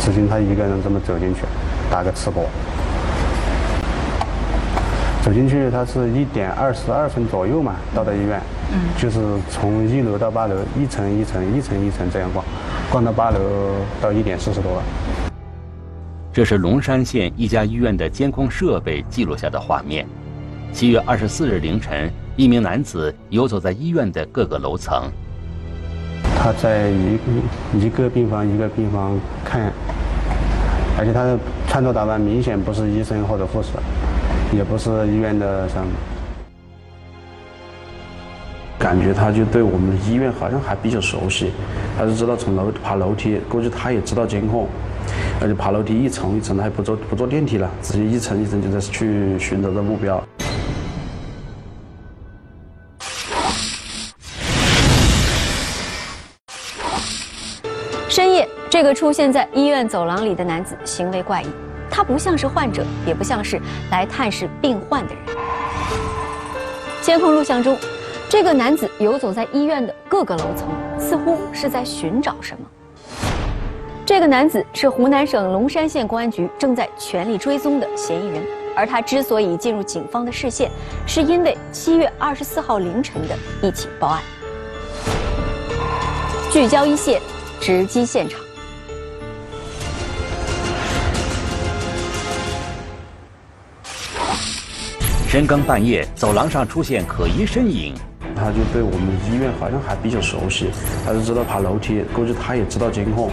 只凭他一个人这么走进去，打个赤膊。走进去，他是一点二十二分左右嘛，到的医院。嗯。就是从一楼到八楼，一层一层、一层一层这样逛，逛到八楼到一点四十多了。这是龙山县一家医院的监控设备记录下的画面。七月二十四日凌晨，一名男子游走在医院的各个楼层。他在一个一个病房一个病房看，而且他的穿着打扮明显不是医生或者护士。也不是医院的什么，感觉他就对我们医院好像还比较熟悉，他就知道从楼爬楼梯，估计他也知道监控，而且爬楼梯一层一层的还不坐不坐电梯了，直接一层一层就在去寻找着目标。深夜，这个出现在医院走廊里的男子行为怪异。他不像是患者，也不像是来探视病患的人。监控录像中，这个男子游走在医院的各个楼层，似乎是在寻找什么。这个男子是湖南省龙山县公安局正在全力追踪的嫌疑人，而他之所以进入警方的视线，是因为七月二十四号凌晨的一起报案。聚焦一线，直击现场。深更半夜，走廊上出现可疑身影，他就对我们医院好像还比较熟悉，他就知道爬楼梯，估计他也知道监控。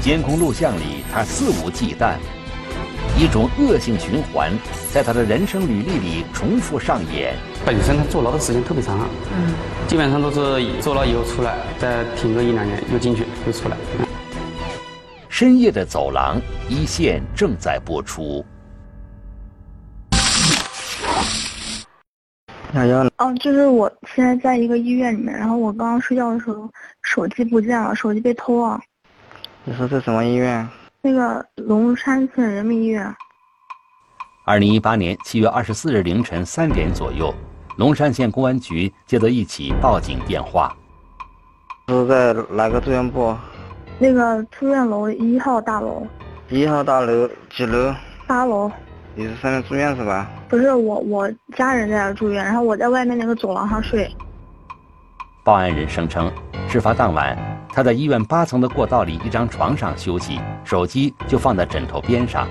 监控录像里，他肆无忌惮，一种恶性循环在他的人生履历里重复上演。本身他坐牢的时间特别长，嗯，基本上都是坐牢以后出来，再停个一两年，又进去又出来。深夜的走廊，一线正在播出。哦，就是我现在在一个医院里面，然后我刚刚睡觉的时候手机不见了，手机被偷了。你说这什么医院？那个龙山县人民医院。二零一八年七月二十四日凌晨三点左右，龙山县公安局接到一起报警电话。是在哪个住院部？那个住院楼一号大楼。一号大楼几楼？八楼。你是上面住院是吧？不是我，我家人在那住院，然后我在外面那个走廊上睡。报案人声称，事发当晚，他在医院八层的过道里一张床上休息，手机就放在枕头边上。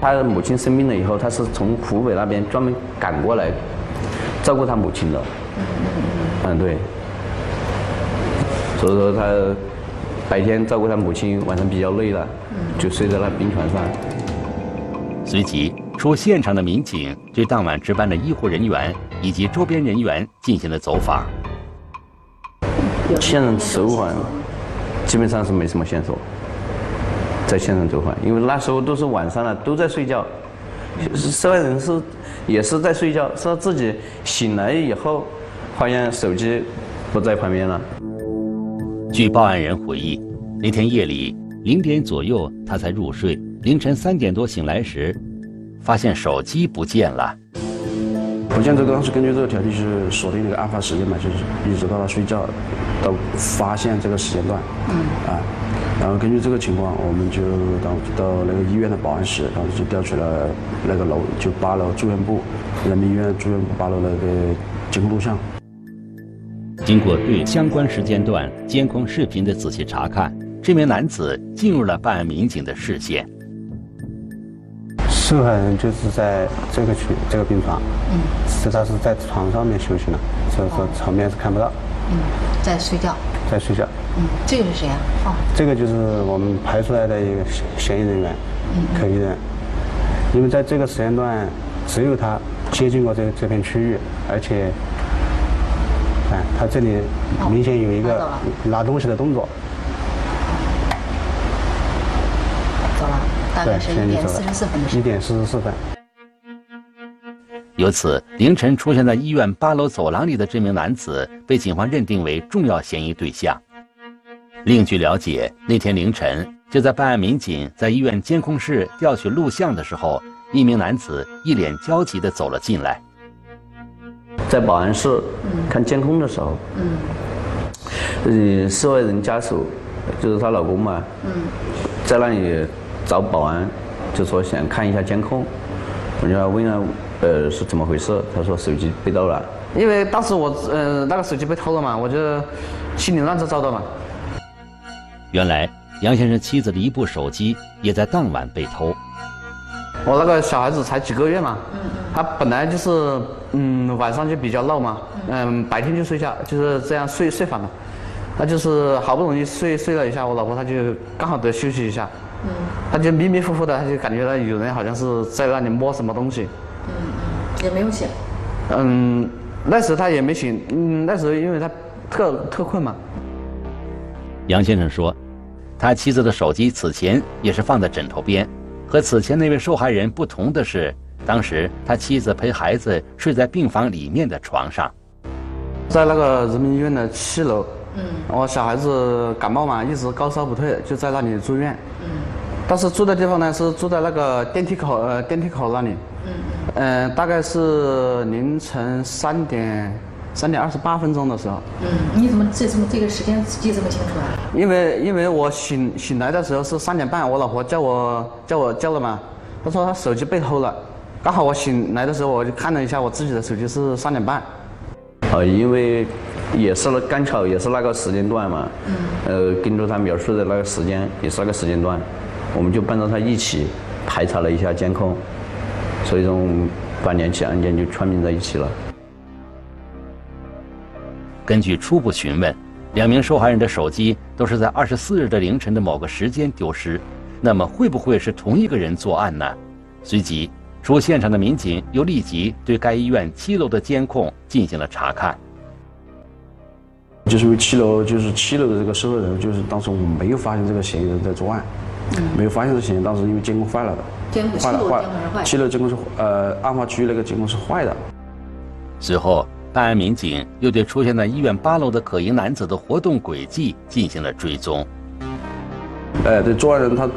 他的母亲生病了以后，他是从湖北那边专门赶过来照顾他母亲的。嗯，对。所以说他白天照顾他母亲，晚上比较累了，就睡在那病床上。随即，出现场的民警对当晚值班的医护人员以及周边人员进行了走访。现场走访，基本上是没什么线索。在现场走访，因为那时候都是晚上了，都在睡觉。涉案人是也是在睡觉，是自己醒来以后，发现手机不在旁边了。据报案人回忆，那天夜里零点左右，他才入睡。凌晨三点多醒来时，发现手机不见了。不见这个当时根据这个条例是锁定那个案发时间嘛，就是一直到他睡觉到发现这个时间段。嗯。啊，然后根据这个情况，我们就到到那个医院的保安室，当时就调取了那个楼，就八楼住院部，人民医院住院部八楼那个监控录像。经过对相关时间段监控视频的仔细查看，这名男子进入了办案民警的视线。受害人就是在这个区这个病床，嗯，是他是在床上面休息呢，所以说床面是看不到。嗯，在睡觉。在睡觉。嗯，这个是谁啊？哦，这个就是我们排出来的一个嫌疑人员，嗯可疑人，因为在这个时间段只有他接近过这这片区域，而且，哎他这里明显有一个拿东西的动作。大概是一点四十四分的时候。一点四十四分。由此，凌晨出现在医院八楼走廊里的这名男子被警方认定为重要嫌疑对象。另据了解，那天凌晨，就在办案民警在医院监控室调取录像的时候，一名男子一脸焦急地走了进来。在保安室看监控的时候，嗯，呃，受害人家属就是她老公嘛，嗯。在那里找保安，就说想看一下监控。我就问了，呃，是怎么回事？他说手机被盗了。因为当时我呃那个手机被偷了嘛，我就心里乱糟糟的嘛。原来杨先生妻子的一部手机也在当晚被偷。我那个小孩子才几个月嘛，他本来就是嗯晚上就比较闹嘛，嗯白天就睡觉，就是这样睡睡反了。他就是好不容易睡睡了一下，我老婆她就刚好得休息一下，他就迷迷糊糊的，他就感觉到有人好像是在那里摸什么东西。嗯嗯，也没有醒。嗯，那时他也没醒，嗯那时候因为他特特困嘛。杨先生说，他妻子的手机此前也是放在枕头边。和此前那位受害人不同的是，当时他妻子陪孩子睡在病房里面的床上，在那个人民医院的七楼。嗯，我小孩子感冒嘛，一直高烧不退，就在那里住院。嗯，但是住的地方呢是住在那个电梯口，呃，电梯口那里。嗯嗯。大概是凌晨三点。三点二十八分钟的时候，嗯，你怎么这这么这个时间记这么清楚啊？因为因为我醒醒来的时候是三点半，我老婆叫我叫我叫了嘛，她说她手机被偷了，刚好我醒来的时候我就看了一下我自己的手机是三点半，呃，因为也是刚巧也是那个时间段嘛，嗯，呃，根据他描述的那个时间也是那个时间段，我们就伴着他一起排查了一下监控，所以说把两起案件就串并在一起了。根据初步询问，两名受害人的手机都是在二十四日的凌晨的某个时间丢失。那么，会不会是同一个人作案呢？随即，出现场的民警又立即对该医院七楼的监控进行了查看。就是因为七楼，就是七楼的这个受害人，就是当时我们没有发现这个嫌疑人在作案，没有发现这嫌疑。当时因为监控坏了的，监控坏了，坏了，七楼监控是呃，案发区域那个监控是坏的。随后。办案民警又对出现在医院八楼的可疑男子的活动轨迹进行了追踪。哎，对，作案人他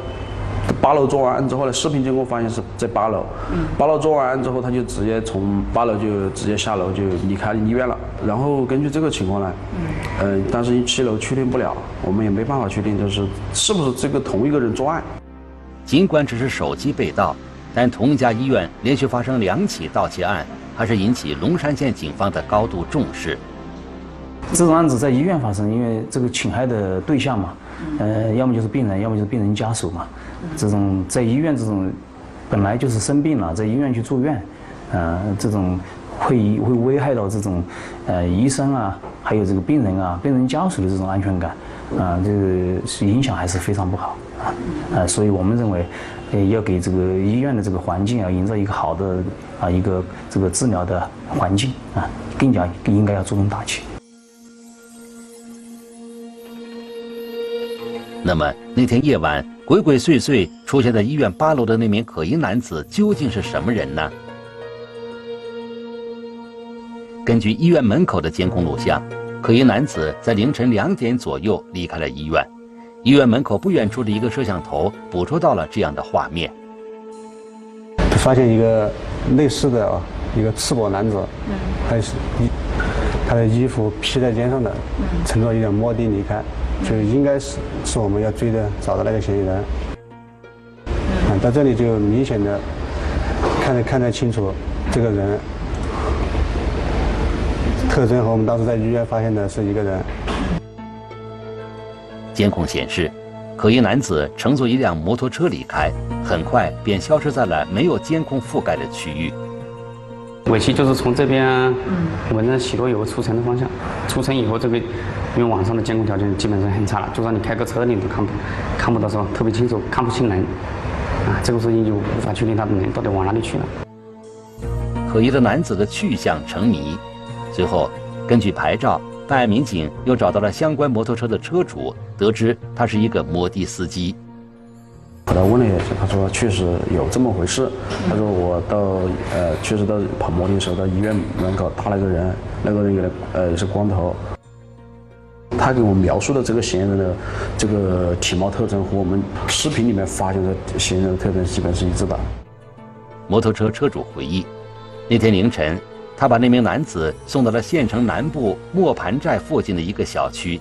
八楼做完案之后呢，视频监控发现是在八楼。嗯。八楼做完案之后，他就直接从八楼就直接下楼就离开医院了。然后根据这个情况呢，嗯，但是七楼确定不了，我们也没办法确定就是是不是这个同一个人作案。尽管只是手机被盗，但同一家医院连续发生两起盗窃案。还是引起龙山县警方的高度重视。这种案子在医院发生，因为这个侵害的对象嘛，呃，要么就是病人，要么就是病人家属嘛。这种在医院这种本来就是生病了，在医院去住院，呃，这种会会危害到这种呃医生啊，还有这个病人啊，病人家属的这种安全感，啊，这个影响还是非常不好啊。呃，所以我们认为。要给这个医院的这个环境啊，营造一个好的啊一个这个治疗的环境啊，更加应该要注重大气。那么那天夜晚鬼鬼祟祟出现在医院八楼的那名可疑男子究竟是什么人呢？根据医院门口的监控录像，可疑男子在凌晨两点左右离开了医院。医院门口不远处的一个摄像头捕捉到了这样的画面。发现一个类似的啊，一个赤膊男子，嗯还是衣，他的衣服披在肩上的，乘坐一辆摩的离开，就应该是是我们要追的找的那个嫌疑人。嗯，到这里就明显的看得看得清楚，这个人特征和我们当时在医院发现的是一个人。监控显示，可疑男子乘坐一辆摩托车离开，很快便消失在了没有监控覆盖的区域。尾气就是从这边，文山喜多有个出城的方向，出城以后这个，因为晚上的监控条件基本上很差了，就算你开个车你都看不看不到是吧？特别清楚，看不清人，啊，这个事情就无法确定他的人到底往哪里去了。可疑的男子的去向成谜，随后根据牌照。办案民警又找到了相关摩托车的车主，得知他是一个摩的司机。后来问了一下，他说确实有这么回事。他说我到呃，确实到跑摩的时候到医院门口，他那个人，那个人有呃也是光头。他给我描述的这个嫌疑人的这个体貌特征和我们视频里面发现的嫌疑人的特征基本是一致的。摩托车车主回忆，那天凌晨。他把那名男子送到了县城南部磨盘寨附近的一个小区。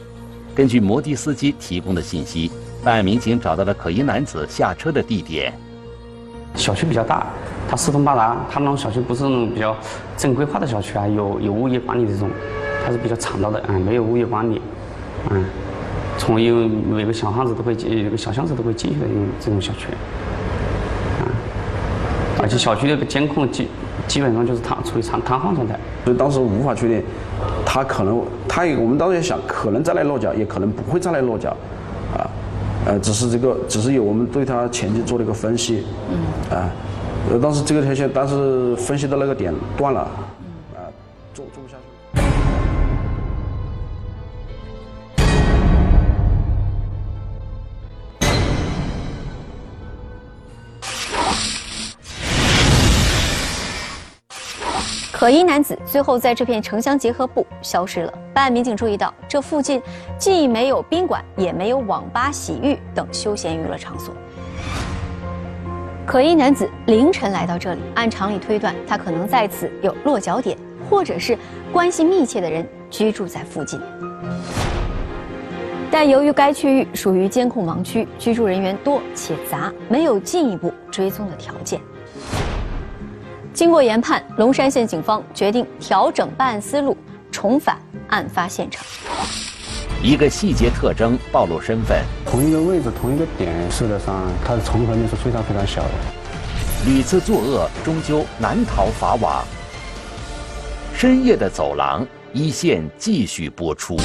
根据摩的司机提供的信息，办案民警找到了可疑男子下车的地点。小区比较大，它四通八达，它那种小区不是那种比较正规化的小区啊，有有物业管理这种，它是比较敞道的，嗯，没有物业管理，嗯，从有每个小巷子都会进，有个小巷子都会进去的这种这种小区，啊，而且小区那个监控基基本上就是瘫处于瘫瘫痪状态，所以当时无法确定，他可能他也我们当时也想，可能再来落脚，也可能不会再来落脚，啊，呃，只是这个只是有我们对他前期做了一个分析，嗯，啊，呃，当时这个条线，但是分析的那个点断了，啊，做做不下去。可疑男子最后在这片城乡结合部消失了。办案民警注意到，这附近既没有宾馆，也没有网吧、洗浴等休闲娱乐场所。可疑男子凌晨来到这里，按常理推断，他可能在此有落脚点，或者是关系密切的人居住在附近。但由于该区域属于监控盲区，居住人员多且杂，没有进一步追踪的条件。经过研判，龙山县警方决定调整办案思路，重返案发现场。一个细节特征暴露身份，同一个位置、同一个点，事实上它的重合率是非常非常小的。屡次作恶，终究难逃法网。深夜的走廊，一线继续播出。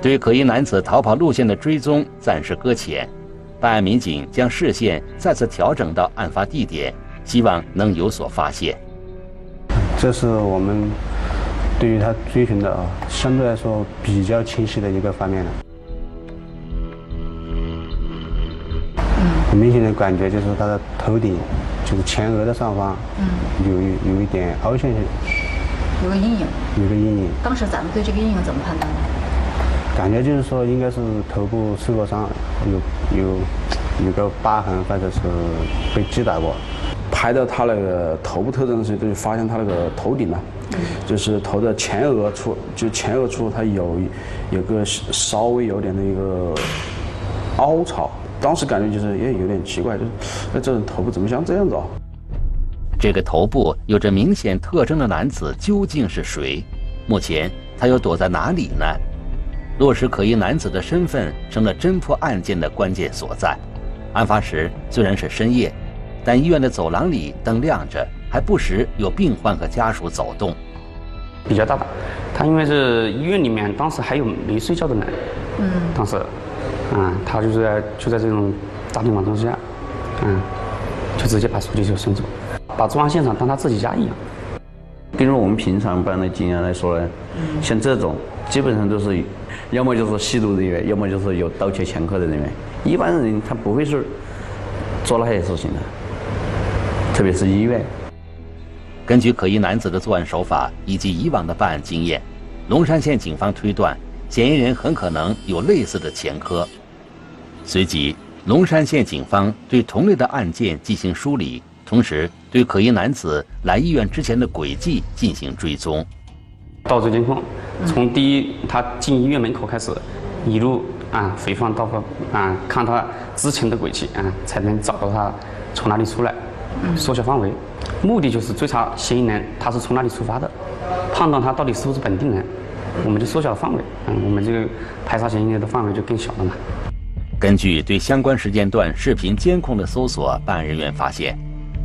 对可疑男子逃跑路线的追踪暂时搁浅。办案民警将视线再次调整到案发地点，希望能有所发现。这是我们对于他追寻的啊，相对来说比较清晰的一个方面了。很明显的感觉就是他的头顶，就是前额的上方，有一有一点凹陷性，有个阴影。有个阴影。当时咱们对这个阴影怎么判断的？感觉就是说，应该是头部受过伤，有有有个疤痕，或者是被击打过。拍到他那个头部特征的时候，就发现他那个头顶呢，就是头的前额处，就前额处他有有个稍微有点的一个凹槽。当时感觉就是，也，有点奇怪，就是那这人头部怎么像这样子啊？这个头部有着明显特征的男子究竟是谁？目前他又躲在哪里呢？落实可疑男子的身份，成了侦破案件的关键所在。案发时虽然是深夜，但医院的走廊里灯亮着，还不时有病患和家属走动。比较大胆，他因为是医院里面，当时还有没睡觉的人。嗯。当时，嗯，他就是在就在这种大庭广众之下，嗯，就直接把手机就伸走，把作案现场当他自己家一样。根据我们平常办的经验来说呢，像这种基本上都是。要么就是吸毒人员，要么就是有盗窃前科的人员。一般人他不会是做那些事情的，特别是医院。根据可疑男子的作案手法以及以往的办案经验，龙山县警方推断，嫌疑人很可能有类似的前科。随即，龙山县警方对同类的案件进行梳理，同时对可疑男子来医院之前的轨迹进行追踪。倒追监控，从第一他进医院门口开始，一路啊回放到啊看他之前的轨迹啊，才能找到他从哪里出来，缩小范围，目的就是追查嫌疑人他是从哪里出发的，判断他到底是不是本地人，我们就缩小范围，嗯，我们这个排查嫌疑人的范围就更小了嘛。根据对相关时间段视频监控的搜索，办案人员发现，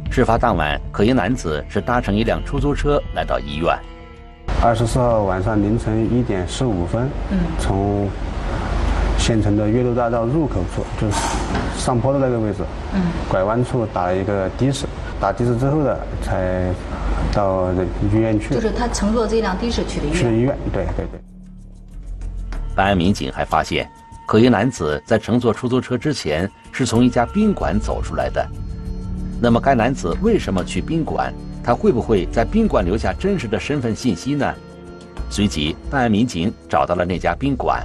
事发当晚可疑男子是搭乘一辆出租车来到医院。二十四号晚上凌晨一点十五分，从县城的岳麓大道入口处，就是上坡的那个位置，拐弯处打了一个的士，打的士之后的才到医院去。就是他乘坐这辆的士去的医院。去医院，对对对。办案民警还发现，可疑男子在乘坐出租车之前是从一家宾馆走出来的。那么，该男子为什么去宾馆？他会不会在宾馆留下真实的身份信息呢？随即，办案民警找到了那家宾馆。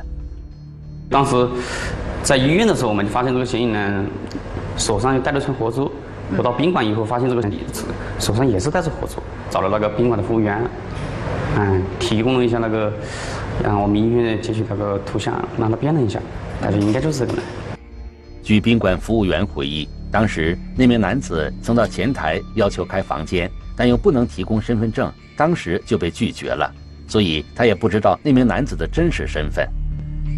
当时在医院的时候，我们就发现这个嫌疑人手上又戴了串活珠。我到宾馆以后，发现这个人手上也是戴着活珠。找了那个宾馆的服务员，嗯，提供了一下那个然后我们医院截取那个图像，让他辨认一下，感觉应该就是这个人。据宾馆服务员回忆，当时那名男子曾到前台要求开房间，但又不能提供身份证，当时就被拒绝了，所以他也不知道那名男子的真实身份。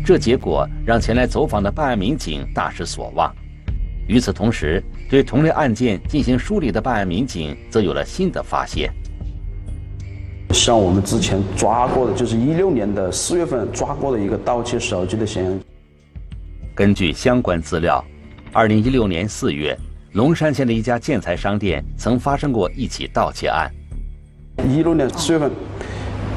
这结果让前来走访的办案民警大失所望。与此同时，对同类案件进行梳理的办案民警则有了新的发现。像我们之前抓过的，就是一六年的四月份抓过的一个盗窃手机的嫌疑人。根据相关资料，二零一六年四月，龙山县的一家建材商店曾发生过一起盗窃案。一六年四月份，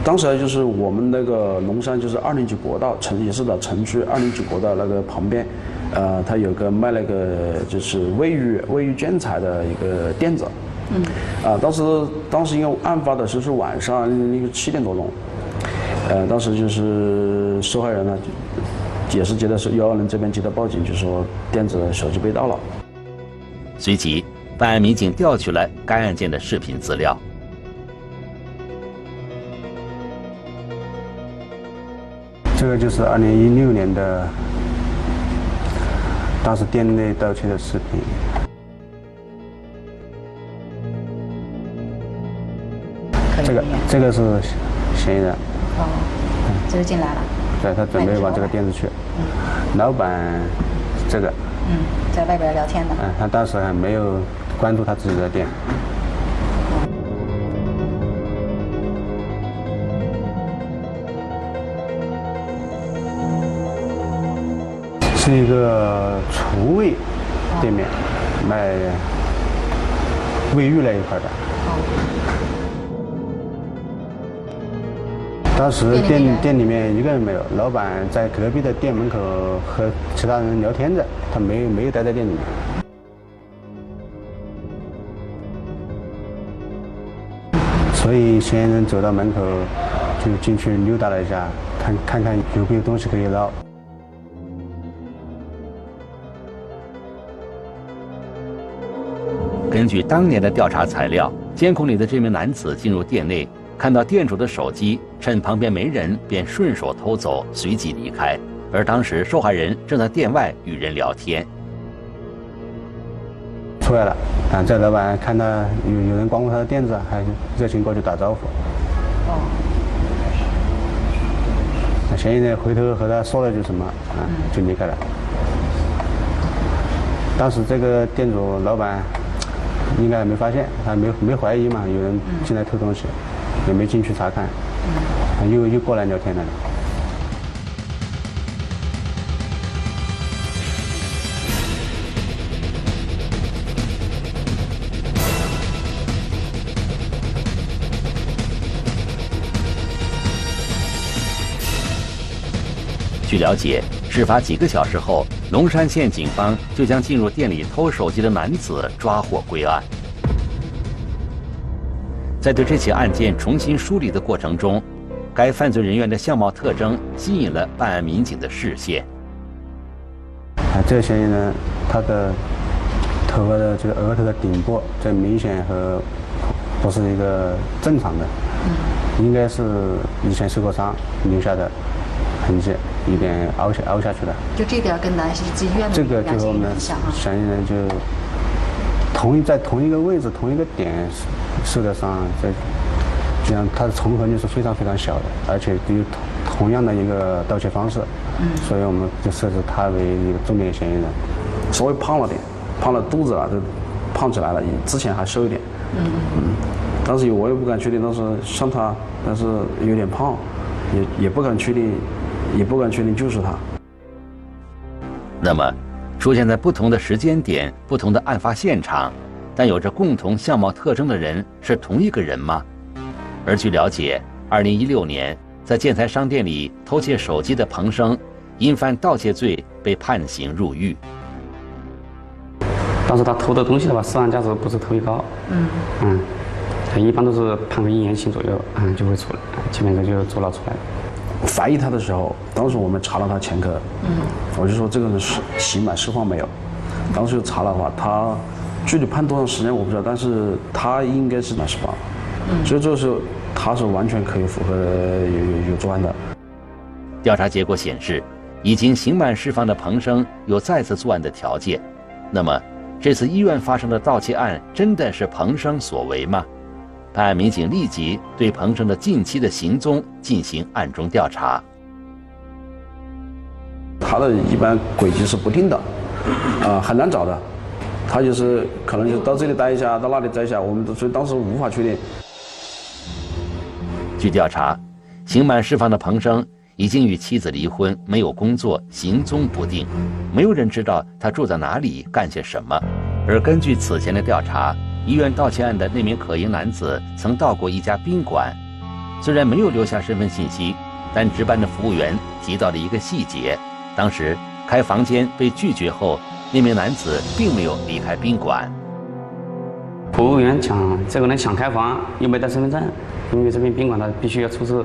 当时就是我们那个龙山就是二零九国道城也是的城区二零九国道那个旁边，呃，他有个卖那个就是卫浴卫浴建材的一个店子。嗯。啊，当时当时因为案发的时候是晚上那个七点多钟，呃，当时就是受害人呢，也是接到是幺二零这边接到报警，就说店子手机被盗了。随即，办案民警调取了该案件的视频资料。这个就是二零一六年的，当时店内盗窃的视频。这个这个是嫌疑人。哦，这就进来了。对他准备往这个店子去。嗯。老板，这个。嗯，在外边聊天的。嗯，他当时还没有关注他自己的店。是一个厨卫店面，卖卫浴那一块的。当时店店里面一个人没有，老板在隔壁的店门口和其他人聊天着，他没有没有待在店里面。所以嫌疑人走到门口，就进去溜达了一下，看看看有没有东西可以捞。根据当年的调查材料，监控里的这名男子进入店内，看到店主的手机，趁旁边没人，便顺手偷走，随即离开。而当时受害人正在店外与人聊天。出来了，啊，这老板看到有有人光顾他的店子，还热情过去打招呼。哦。那嫌疑人回头和他说了句什么，啊，就离开了。当时这个店主老板。应该没发现，他没没怀疑嘛？有人进来偷东西，也没进去查看，又又过来聊天了。据了解，事发几个小时后。龙山县警方就将进入店里偷手机的男子抓获归案。在对这起案件重新梳理的过程中，该犯罪人员的相貌特征吸引了办案民警的视线。啊，这个嫌疑人，他的头发的这个额头的顶部，这明显和不是一个正常的，应该是以前受过伤留下的痕迹。一点凹下凹下去了，就这点跟南溪医院这个就和我们嫌疑人就同一在同一个位置同一个点受的伤，这这样它的重合率是非常非常小的，而且有同同样的一个盗窃方式，嗯，所以我们就设置他为一个重点嫌疑人。稍微胖了点，胖了肚子了，都胖起来了，之前还瘦一点，嗯嗯，当时我也不敢确定，当时像他，但是有点胖，也也不敢确定。也不敢确定就是他。那么，出现在不同的时间点、不同的案发现场，但有着共同相貌特征的人是同一个人吗？而据了解，二零一六年在建材商店里偷窃手机的彭生，因犯盗窃罪被判刑入狱。当时他偷的东西的话，涉案价值不是特别高。嗯。嗯，他一般都是判个一年刑左右，嗯，就会出来，基本上就坐牢出来。怀疑他的时候，当时我们查了他前科，嗯，我就说这个人是刑满释放没有？当时就查了话，他具体判多长时间我不知道，但是他应该是满十八，嗯，所以这个时候他是完全可以符合有有有作案的。调查结果显示，已经刑满释放的彭生有再次作案的条件。那么，这次医院发生的盗窃案真的是彭生所为吗？办案民警立即对彭生的近期的行踪进行暗中调查。他的一般轨迹是不定的，啊，很难找的。他就是可能就到这里待一下，到那里待一下，我们所以当时无法确定。据调查，刑满释放的彭生已经与妻子离婚，没有工作，行踪不定，没有人知道他住在哪里，干些什么。而根据此前的调查，医院盗窃案的那名可疑男子曾到过一家宾馆，虽然没有留下身份信息，但值班的服务员提到了一个细节：当时开房间被拒绝后，那名男子并没有离开宾馆。服务员讲这个人想开房，又没带身份证，因为这边宾馆他必须要出示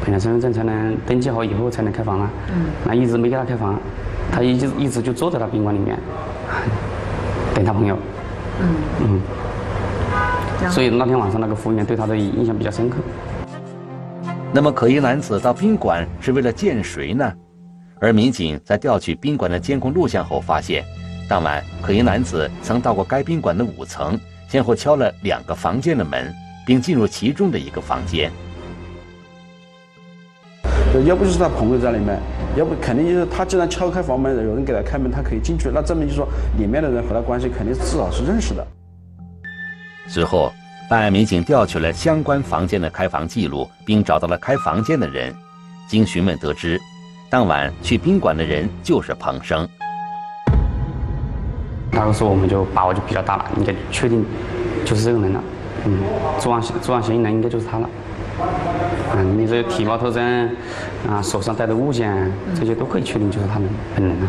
本人身份证才能登记好以后才能开房啊。嗯。那一直没给他开房，他一直一直就坐在他宾馆里面 等他朋友。嗯。嗯。所以那天晚上那个服务员对他的印象比较深刻。那么可疑男子到宾馆是为了见谁呢？而民警在调取宾馆的监控录像后发现，当晚可疑男子曾到过该宾馆的五层。先后敲了两个房间的门，并进入其中的一个房间。要不就是他朋友在里面，要不肯定就是他既然敲开房门，有人给他开门，他可以进去，那证明就是说里面的人和他关系肯定至少是认识的。随后，办案民警调取了相关房间的开房记录，并找到了开房间的人。经询问得知，当晚去宾馆的人就是彭生。那个时候我们就把握就比较大了，应该确定就是这个人了。嗯，作案作案嫌疑人应该就是他了。嗯，你这体貌特征啊，手上带的物件这些都可以确定就是他们本人了。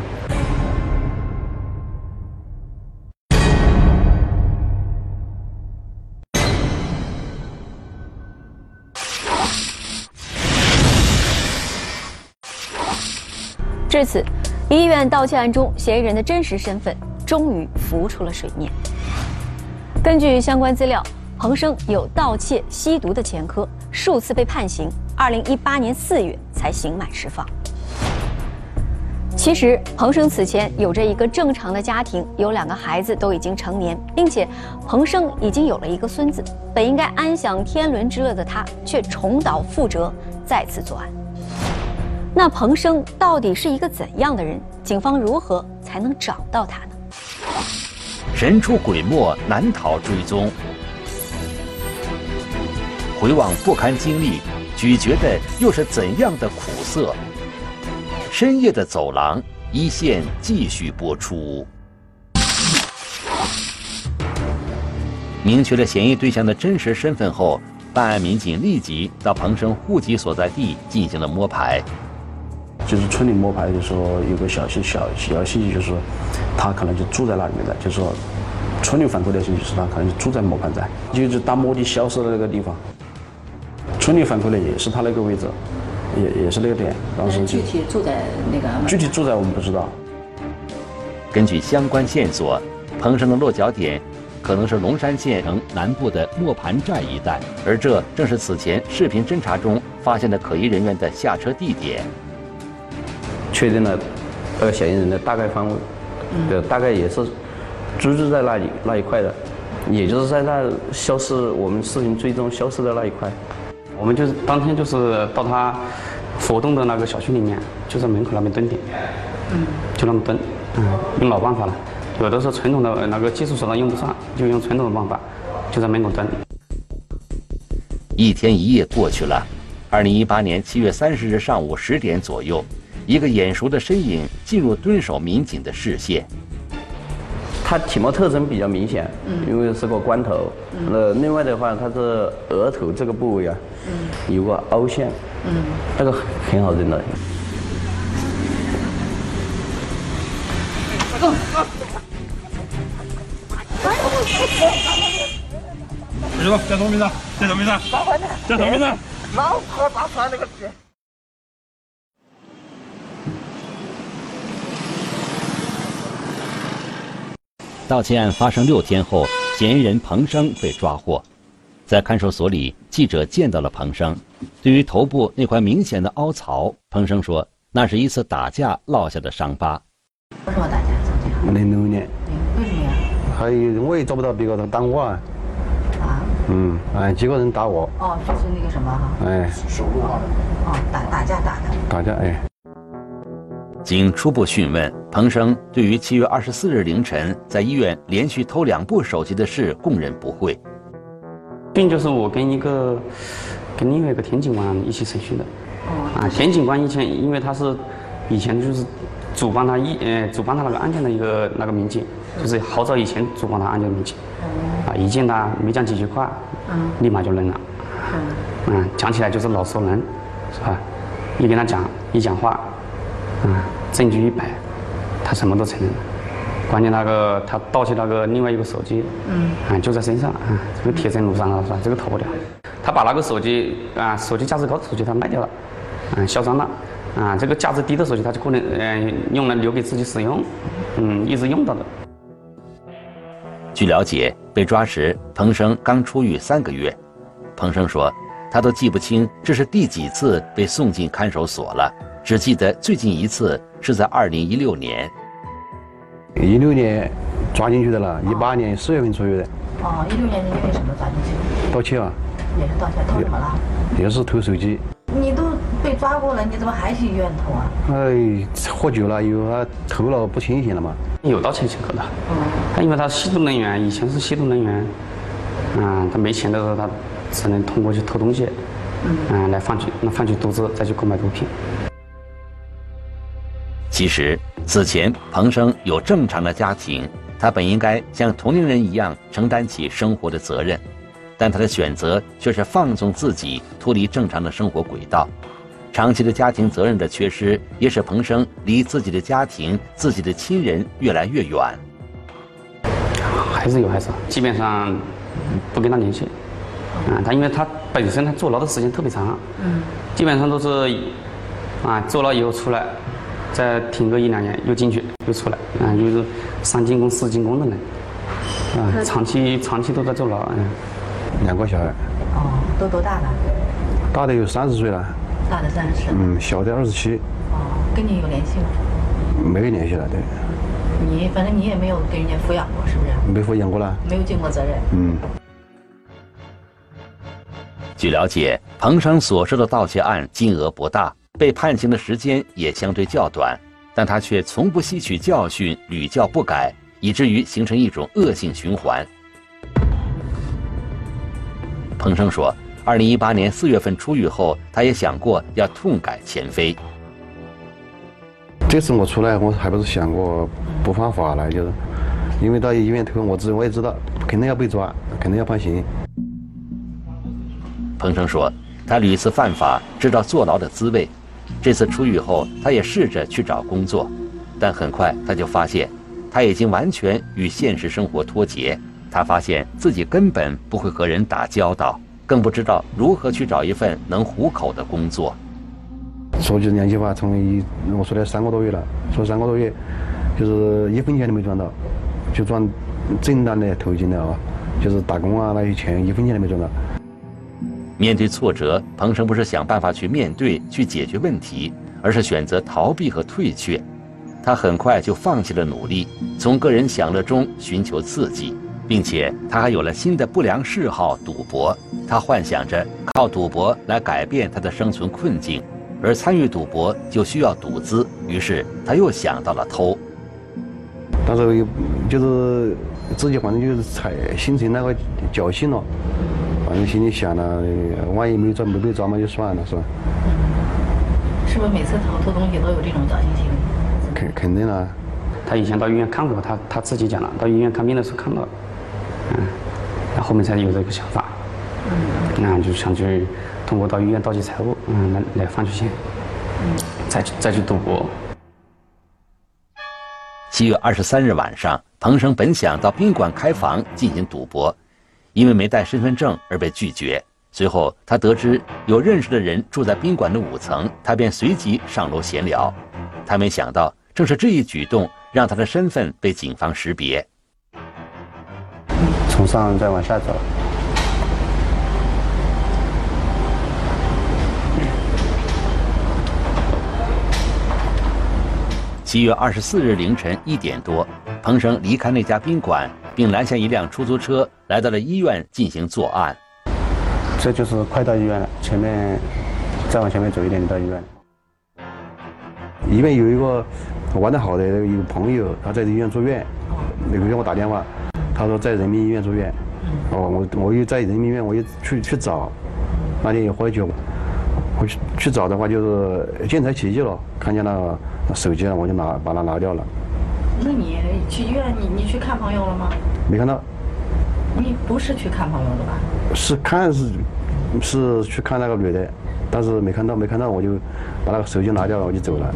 至此，医院盗窃案中嫌疑人的真实身份。终于浮出了水面。根据相关资料，彭生有盗窃、吸毒的前科，数次被判刑，二零一八年四月才刑满释放。其实，彭生此前有着一个正常的家庭，有两个孩子都已经成年，并且彭生已经有了一个孙子。本应该安享天伦之乐的他，却重蹈覆辙，再次作案。那彭生到底是一个怎样的人？警方如何才能找到他呢？神出鬼没，难逃追踪。回望不堪经历，咀嚼的又是怎样的苦涩？深夜的走廊，一线继续播出。明确了嫌疑对象的真实身份后，办案民警立即到彭生户籍所在地进行了摸排。就是村里摸排的时候，有个小信小小信息，就是他可能就住在那里面的，就是说村里反馈的信息是他可能就住在磨盘寨，就是当摸的消失的那个地方。村里反馈的也是他那个位置，也也是那个点。当时具体住在那个具体住在我们不知道。根据相关线索，彭生的落脚点可能是龙山县城南部的磨盘寨一带，而这正是此前视频侦查中发现的可疑人员的下车地点。确定了那个嫌疑人的大概方位，对，大概也是居住在那里那一块的，也就是在那消失，我们视频追踪消失的那一块。我们就是当天就是到他活动的那个小区里面，就在门口那边蹲点，嗯，就那么蹲，嗯，用老办法了，有的时候传统的那个技术手段用不上，就用传统的办法，就在门口蹲。一天一夜过去了，二零一八年七月三十日上午十点左右。一个眼熟的身影进入蹲守民警的视线。他体貌特征比较明显，因为是个光头。那另外的话，他是额头这个部位啊，有个凹陷，那个很好认的。叫什么名字？叫什么名字？叫什么名字？老婆打出来那个盗窃案发生六天后，嫌疑人彭生被抓获。在看守所里，记者见到了彭生。对于头部那块明显的凹槽，彭生说那是一次打架落下的伤疤。为什么打架？零六年，为什么呀？还有我也找不到别个他打我啊。啊？嗯，哎，几个人打我。哦，就是那个什么哈。哎。手路哈。哦，打打架打的。打架哎。经初步讯问，彭生对于七月二十四日凌晨在医院连续偷两部手机的事供认不讳。并就是我跟一个跟另外一个田警官一起审讯的。哦。啊，田警官以前因为他是以前就是主办他一呃主办他那个案件的一个那个民警，就是好早以前主办他案件的民警。啊，一见他没讲几句话，嗯，立马就认了。嗯。嗯，讲起来就是老熟人，是吧？一跟他讲一讲话。嗯，证据一摆，他什么都承认了。关键那个他盗窃那个另外一个手机，嗯，啊就在身上，啊这个贴身录上了是吧？这个逃不掉。他把那个手机啊，手机价值高的手机他卖掉了，啊销赃了，啊这个价值低的手机他就可能嗯用来留给自己使用，嗯一直用到的。据了解，被抓时彭生刚出狱三个月，彭生说他都记不清这是第几次被送进看守所了。只记得最近一次是在二零一六年，一六年抓进去的了，一八年四月份出狱的。哦，一六年是因为什么抓进去？盗窃啊。也是盗窃，偷什么了？也是偷手机。你都被抓过了，你怎么还去医院偷啊？哎，喝酒了，有他头脑不清醒了嘛。有盗窃前科的。嗯。他因为他吸毒人员，以前是吸毒人员，嗯，他没钱的时候，他只能通过去偷东西，嗯，来换取那换取毒资，再去购买毒品。其实此前彭生有正常的家庭，他本应该像同龄人一样承担起生活的责任，但他的选择却是放纵自己，脱离正常的生活轨道。长期的家庭责任的缺失，也使彭生离自己的家庭、自己的亲人越来越远。还是有孩子，基本上不跟他联系。啊，他因为他本身他坐牢的时间特别长，嗯，基本上都是啊坐牢以后出来。再停个一两年，又进去又出来，啊，就是三进宫四进宫的人，啊，长期长期都在坐牢，嗯，两个小孩，哦，都多大了？大的有三十岁了，大的三十，嗯，小的二十七，哦，跟你有联系吗？没有联系了，对。你反正你也没有给人家抚养过，是不是？没抚养过了。没有尽过责任。嗯。据了解，彭生所涉的盗窃案金额不大。被判刑的时间也相对较短，但他却从不吸取教训，屡教不改，以至于形成一种恶性循环。彭生说，二零一八年四月份出狱后，他也想过要痛改前非。这次我出来，我还不是想过不犯法了，就是因为到医院偷，我知我也知道肯定要被抓，肯定要判刑。彭生说，他屡次犯法，知道坐牢的滋味。这次出狱后，他也试着去找工作，但很快他就发现，他已经完全与现实生活脱节。他发现自己根本不会和人打交道，更不知道如何去找一份能糊口的工作。说句良心话，从一我出来三个多月了，说三个多月，就是一分钱都没赚到，就赚正当的途径的啊，就是打工啊那些钱，一分钱都没赚到。面对挫折，彭生不是想办法去面对、去解决问题，而是选择逃避和退却。他很快就放弃了努力，从个人享乐中寻求刺激，并且他还有了新的不良嗜好——赌博。他幻想着靠赌博来改变他的生存困境，而参与赌博就需要赌资，于是他又想到了偷。但是，就是自己反正就是才形成那个侥幸了。反正心里想了，万一没抓没被抓嘛，就算了，是吧？是不是每次偷偷东西都有这种侥幸心理？肯肯定了。他以前到医院看过，他他自己讲了，到医院看病的时候看到，嗯，他后面才有这个想法，嗯，那就想去通过到医院盗窃财物，嗯，来来换取钱，嗯，再去再去赌博。七月二十三日晚上，彭生本想到宾馆开房进行赌博。因为没带身份证而被拒绝。随后，他得知有认识的人住在宾馆的五层，他便随即上楼闲聊。他没想到，正是这一举动让他的身份被警方识别。从上再往下走。七月二十四日凌晨一点多，彭生离开那家宾馆，并拦下一辆出租车，来到了医院进行作案。这就是快到医院了，前面再往前面走一点就到医院。医院有一个玩得好的一个朋友，他在医院住院，那个给我打电话，他说在人民医院住院。哦，我我又在人民医院，我又去去找，那天也喝酒，我去去找的话就是见财起意了，看见那个手机了，我就拿把它拿掉了。那你去医院，你你去看朋友了吗？没看到。你不是去看朋友的吧？是看是是去看那个女的，但是没看到，没看到我就把那个手机拿掉了，我就走了。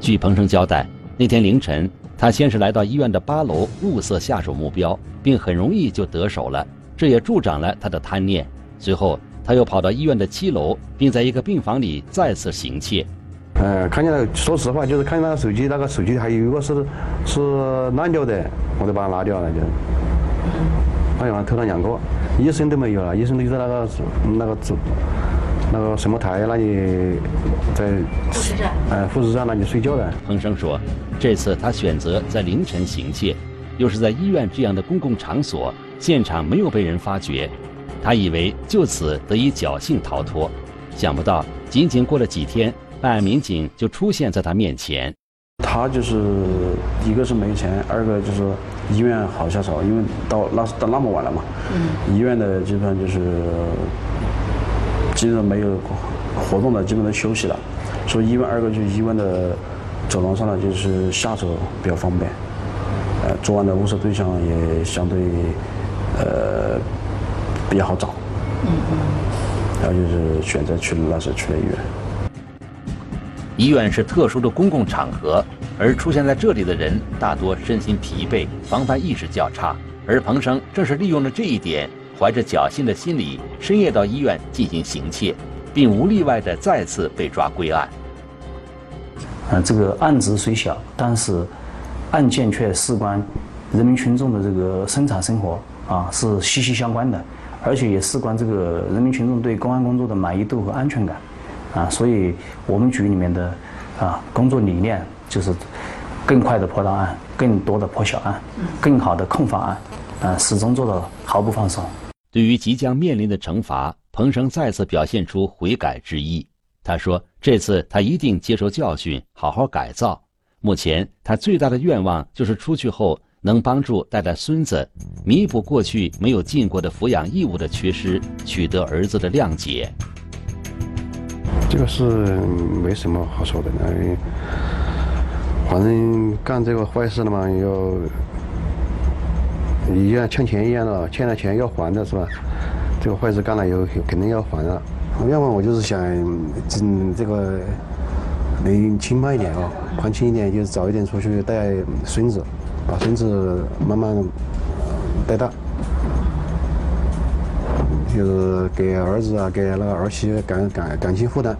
据彭生交代，那天凌晨，他先是来到医院的八楼物色下手目标，并很容易就得手了，这也助长了他的贪念。随后，他又跑到医院的七楼，并在一个病房里再次行窃。呃，看见了，说实话，就是看见那个手机，那个手机还有一个是是烂掉的，我就把它拿掉了，就。好像偷了两个，医生都没有了，医生都在那个那个走。那个什么台那里，在护士站，哎，护士站那里睡觉的。彭生说，这次他选择在凌晨行窃，又是在医院这样的公共场所，现场没有被人发觉，他以为就此得以侥幸逃脱，想不到仅仅过了几天，办案民警就出现在他面前。他就是一个是没钱，二个就是医院好下手，因为到那到那么晚了嘛，医院的基本上就是。基本上没有活动的，基本都休息了。所以医院二个就是医院的走廊上呢，就是下手比较方便。呃，作案的物色对象也相对呃比较好找。嗯嗯。然后就是选择去那时候去了医院。医院是特殊的公共场合，而出现在这里的人大多身心疲惫，防范意识较差。而彭生正是利用了这一点。怀着侥幸的心理，深夜到医院进行行窃，并无例外的再次被抓归案。啊，这个案子虽小，但是案件却事关人民群众的这个生产生活啊，是息息相关的，而且也事关这个人民群众对公安工作的满意度和安全感啊。所以，我们局里面的啊工作理念就是更快的破大案，更多的破小案，更好的控法案，啊，始终做到毫不放松。对于即将面临的惩罚，彭生再次表现出悔改之意。他说：“这次他一定接受教训，好好改造。目前他最大的愿望就是出去后能帮助带带孙子，弥补过去没有尽过的抚养义务的缺失，取得儿子的谅解。”这个是没什么好说的，反正干这个坏事了嘛，要。你像欠钱一样的，欠了钱要还的是吧？这个坏事干了以后肯定要还的。要么我就是想，嗯，这个能轻慢一点啊，还轻一点，就是早一点出去带孙子，把孙子慢慢带大，就是给儿子啊，给那个儿媳感感感情负担。